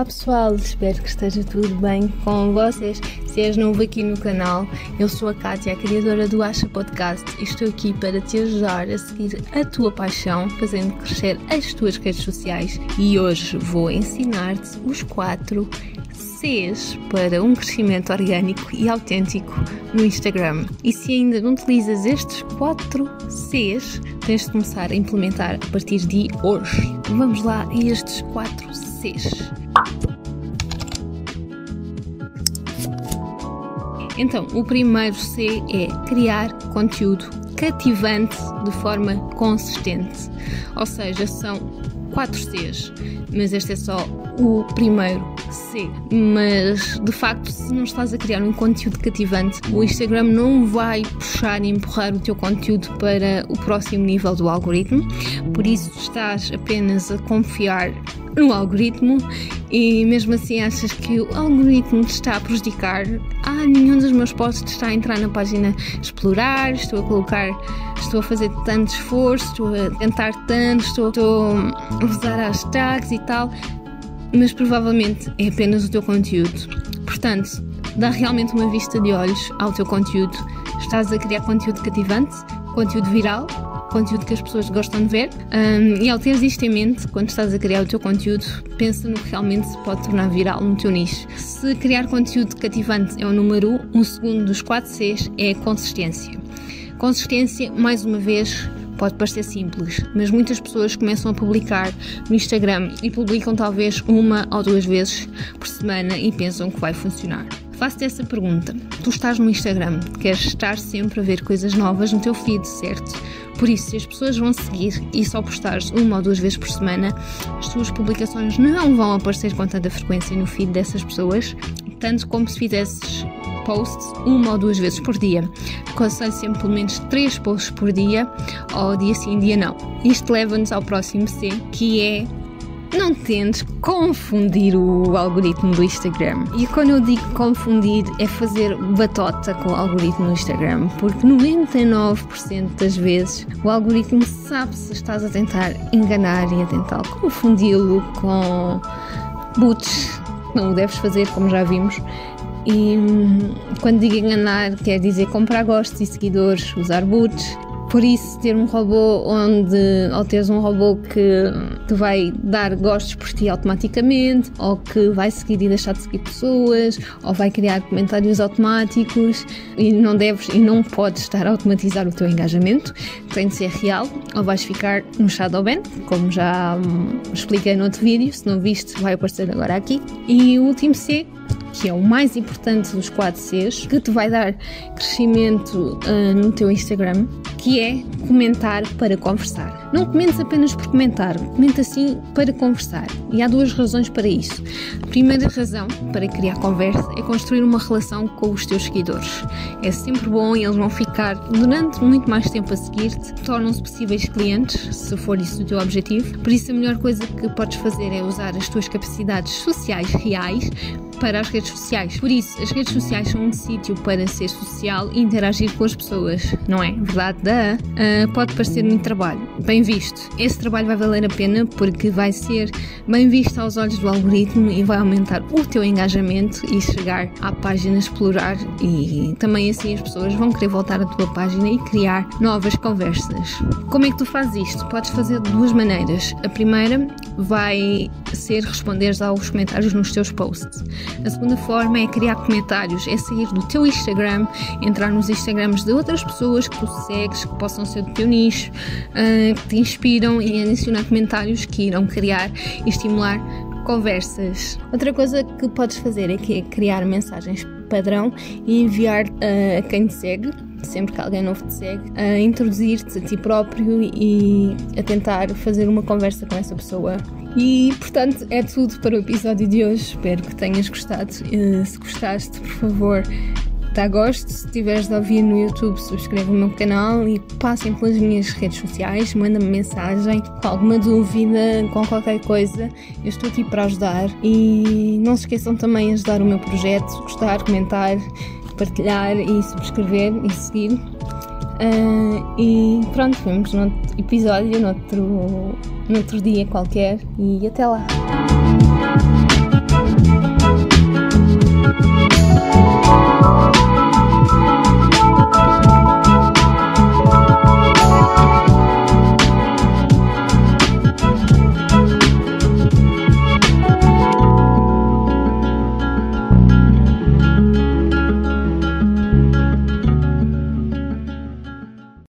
Olá pessoal, espero que esteja tudo bem com vocês. Se és novo aqui no canal, eu sou a Kátia, a criadora do Acha Podcast e estou aqui para te ajudar a seguir a tua paixão, fazendo crescer as tuas redes sociais. E hoje vou ensinar-te os quatro Cs para um crescimento orgânico e autêntico no Instagram. E se ainda não utilizas estes quatro Cs, tens de começar a implementar a partir de hoje. Vamos lá a estes quatro Cs. Então, o primeiro C é criar conteúdo cativante de forma consistente. Ou seja, são quatro Cs, mas este é só o primeiro C. Mas de facto, se não estás a criar um conteúdo cativante, o Instagram não vai puxar e empurrar o teu conteúdo para o próximo nível do algoritmo. Por isso, estás apenas a confiar no algoritmo e mesmo assim achas que o algoritmo te está a prejudicar, nenhum dos meus posts está a entrar na página explorar, estou a colocar, estou a fazer tanto esforço, estou a tentar tanto, estou, estou a usar hashtags e tal, mas provavelmente é apenas o teu conteúdo. Portanto, dá realmente uma vista de olhos ao teu conteúdo. Estás a criar conteúdo cativante, conteúdo viral, conteúdo que as pessoas gostam de ver. Um, e ao teres isto em mente, quando estás a criar o teu conteúdo, pensa no que realmente se pode tornar viral no teu nicho. Se criar conteúdo cativante é o número um, o segundo dos quatro Cs é a consistência. Consistência, mais uma vez, pode parecer simples, mas muitas pessoas começam a publicar no Instagram e publicam talvez uma ou duas vezes por semana e pensam que vai funcionar. Faço-te essa pergunta. Tu estás no Instagram, queres estar sempre a ver coisas novas no teu feed, certo? Por isso, se as pessoas vão seguir e só postares uma ou duas vezes por semana, as tuas publicações não vão aparecer com tanta frequência no feed dessas pessoas, tanto como se fizesses posts uma ou duas vezes por dia. Aconselho sempre pelo menos três posts por dia, ou dia sim, dia não. Isto leva-nos ao próximo C, que é não tentes confundir o algoritmo do Instagram. E quando eu digo confundir, é fazer batota com o algoritmo do Instagram, porque 99% das vezes o algoritmo sabe se estás a tentar enganar e a tentar confundi-lo com boots. Não o deves fazer, como já vimos. E hum, quando digo enganar, quer dizer comprar gostos e seguidores, usar boots por isso, ter um robô onde, ou teres um robô que te vai dar gostos por ti automaticamente, ou que vai seguir e deixar de seguir pessoas, ou vai criar comentários automáticos, e não deves e não podes estar a automatizar o teu engajamento, tem de ser real, ou vais ficar no shadow ban, como já hum, expliquei no outro vídeo, se não viste, vai aparecer agora aqui. E o último C que é o mais importante dos 4 Cs, que te vai dar crescimento uh, no teu Instagram, que é comentar para conversar. Não comentes apenas por comentar, comenta sim para conversar. E há duas razões para isso. A primeira razão para criar conversa é construir uma relação com os teus seguidores. É sempre bom e eles vão ficar durante muito mais tempo a seguir-te, tornam-se possíveis clientes, se for isso o teu objetivo. Por isso, a melhor coisa que podes fazer é usar as tuas capacidades sociais reais para as redes sociais. Por isso, as redes sociais são um sítio para ser social e interagir com as pessoas, não é? Verdade? Da, uh, pode parecer muito trabalho. Bem visto. Esse trabalho vai valer a pena porque vai ser bem visto aos olhos do algoritmo e vai aumentar o teu engajamento e chegar à página explorar e também assim as pessoas vão querer voltar à tua página e criar novas conversas. Como é que tu fazes isto? Podes fazer de duas maneiras. A primeira vai ser responder aos comentários nos teus posts. A segunda forma é criar comentários, é sair do teu Instagram, entrar nos Instagrams de outras pessoas que tu segues, que possam ser do teu nicho, uh, que te inspiram e adicionar comentários que irão criar e estimular conversas. Outra coisa que podes fazer é, que é criar mensagens padrão e enviar uh, a quem te segue sempre que alguém novo te segue, a introduzir-te a ti próprio e a tentar fazer uma conversa com essa pessoa e portanto é tudo para o episódio de hoje. Espero que tenhas gostado. Uh, se gostaste, por favor, dá gosto. Se tiveres de ouvir no YouTube, subscreve o meu canal e passem pelas minhas redes sociais, manda-me mensagem com alguma dúvida, com qualquer coisa. Eu estou aqui para ajudar. E não se esqueçam também de ajudar o meu projeto, gostar, comentar, partilhar e subscrever e seguir. Uh, e pronto, vemos outro episódio, no outro, no outro dia qualquer, e até lá!